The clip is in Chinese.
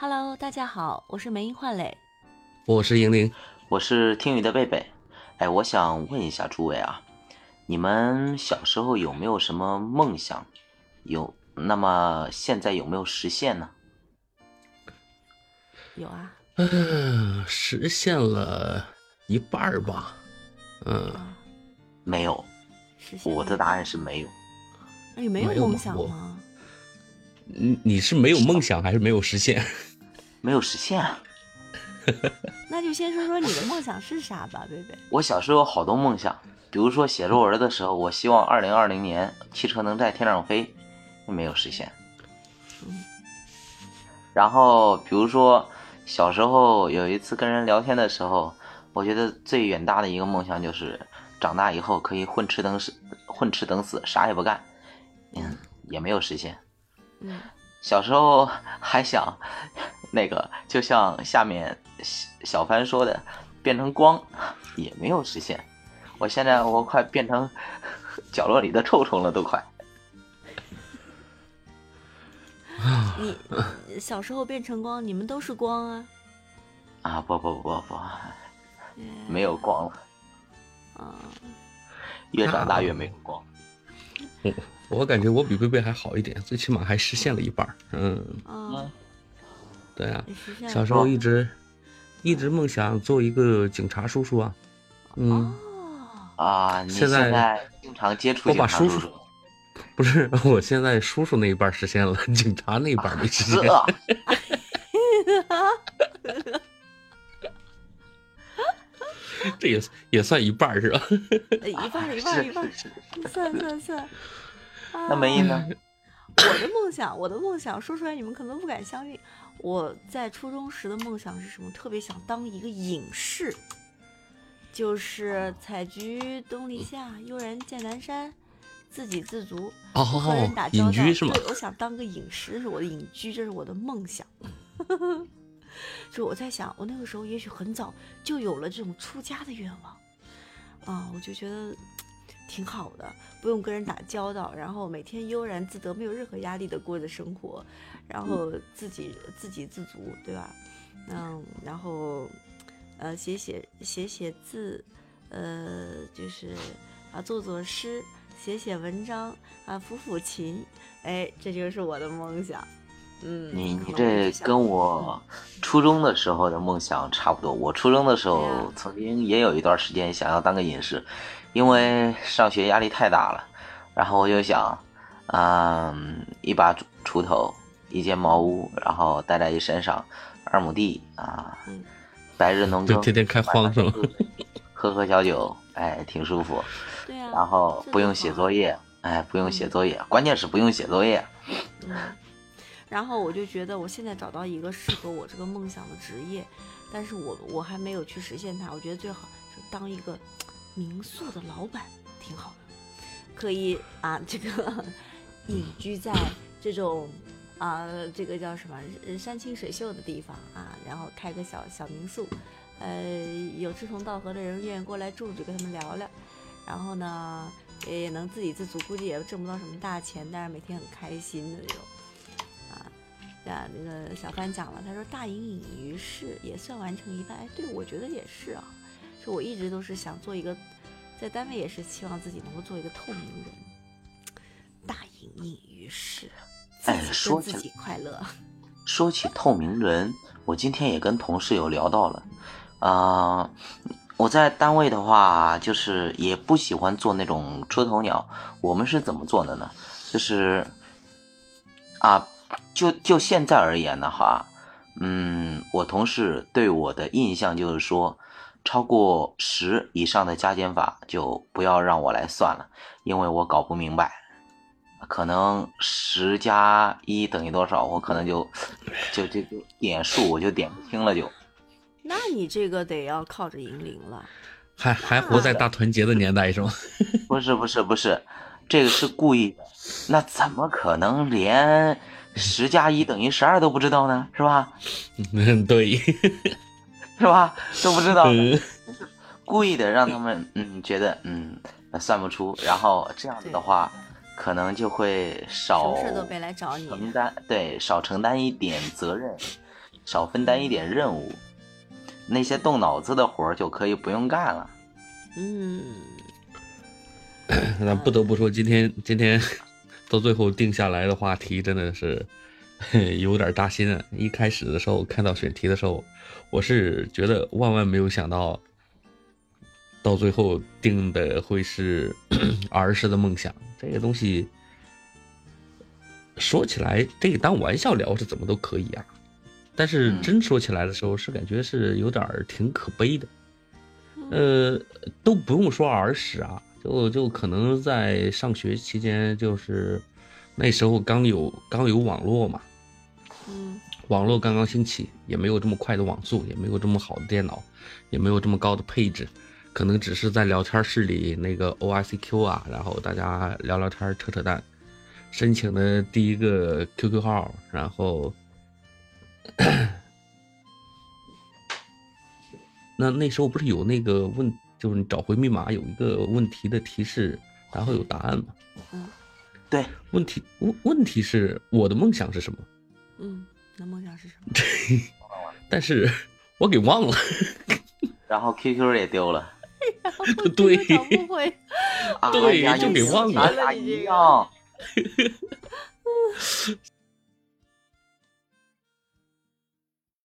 Hello，大家好，我是梅英焕磊，我是莹玲，我是听雨的贝贝。哎，我想问一下诸位啊，你们小时候有没有什么梦想？有，那么现在有没有实现呢？有啊，嗯，实现了一半儿吧，嗯，没有，我的答案是没有。你没有梦想吗？你你是没有梦想还是没有实现？没有实现，啊 那就先说说你的梦想是啥吧，贝贝。我小时候有好多梦想，比如说写作文的时候，我希望二零二零年汽车能在天上飞，没有实现。嗯。然后比如说小时候有一次跟人聊天的时候，我觉得最远大的一个梦想就是长大以后可以混吃等死，混吃等死，啥也不干。嗯，也没有实现。嗯。小时候还想。那个就像下面小帆说的，变成光也没有实现。我现在我快变成 角落里的臭虫了，都快。你小时候变成光，你们都是光啊？啊不不不不不，没有光了。啊，越长大越没有光。我我感觉我比贝贝还好一点，最起码还实现了一半。嗯。啊。对啊，小时候一直一直梦想做一个警察叔叔啊，嗯啊，现在经常接触我把叔叔，不是，我现在叔叔那一半实现了，警察那一半没实现。这也也算一半是吧？一半一半一半，算算算。那没意呢？我的梦想，我的梦想说出来你们可能不敢相信。我在初中时的梦想是什么？特别想当一个隐士，就是采菊东篱下，悠然见南山，自给自足，和人打交道。隐居是吗？对，我想当个隐士，这是我的隐居，这是我的梦想。就我在想，我那个时候也许很早就有了这种出家的愿望啊，我就觉得挺好的，不用跟人打交道，然后每天悠然自得，没有任何压力的过着生活。然后自己自给自足，对吧？嗯，然后，呃，写写写写字，呃，就是啊，做做诗，写写文章，啊，抚抚琴，哎，这就是我的梦想。嗯，你你这跟我初中的时候的梦想差不多。我初中的时候曾经也有一段时间想要当个隐士，因为上学压力太大了，然后我就想，嗯，一把锄头。一间茅屋，然后带在一山上，二亩地啊，白日 农耕，天天开荒是吗？喝喝小酒，哎，挺舒服。对啊。然后不用写作业，哎，不用写作业，关键是不用写作业。嗯。然后我就觉得，我现在找到一个适合我这个梦想的职业，但是我我还没有去实现它。我觉得最好就当一个民宿的老板，挺好的，可以啊，这个 隐居在这种。啊，这个叫什么山清水秀的地方啊，然后开个小小民宿，呃，有志同道合的人愿意过来住就，跟他们聊聊，然后呢，也能自给自足，估计也挣不到什么大钱，但是每天很开心的那种。啊，啊，那个小帆讲了，他说大隐隐于市也算完成一半，哎，对，我觉得也是啊，就我一直都是想做一个，在单位也是希望自己能够做一个透明人，大隐隐于市。哎，说起快乐，说起透明人，我今天也跟同事有聊到了。啊，我在单位的话，就是也不喜欢做那种出头鸟。我们是怎么做的呢？就是啊，就就现在而言的话，嗯，我同事对我的印象就是说，超过十以上的加减法就不要让我来算了，因为我搞不明白。可能十加一等于多少？我可能就就就就点数，我就点不清了。就，那你这个得要靠着银铃了。还还活在大团结的年代是吗？不是不是不是，这个是故意的。那怎么可能连十加一等于十二都不知道呢？是吧？嗯，对，是吧？都不知道，故意的让他们嗯觉得嗯算不出，然后这样子的话。可能就会少承担，对，少承担一点责任，少分担一点任务，那些动脑子的活儿就可以不用干了。嗯，那不得不说，今天今天到最后定下来的话题真的是 有点扎心啊！一开始的时候看到选题的时候，我是觉得万万没有想到，到最后定的会是 儿时的梦想。这个东西说起来，这个当玩笑聊是怎么都可以啊，但是真说起来的时候，是感觉是有点挺可悲的。呃，都不用说儿时啊，就就可能在上学期间，就是那时候刚有刚有网络嘛，嗯，网络刚刚兴起，也没有这么快的网速，也没有这么好的电脑，也没有这么高的配置，可能只是在聊天室里那个 O I C Q 啊，然后大家聊聊天扯扯淡，申请的第一个 Q Q 号，然后。那那时候不是有那个问，就是你找回密码有一个问题的提示，然后有答案嘛？嗯，对。问题问问题是我的梦想是什么？嗯，那梦想是什么？但是我给忘了。然后 QQ 也丢了。对。不会。对，就给忘了。一 样。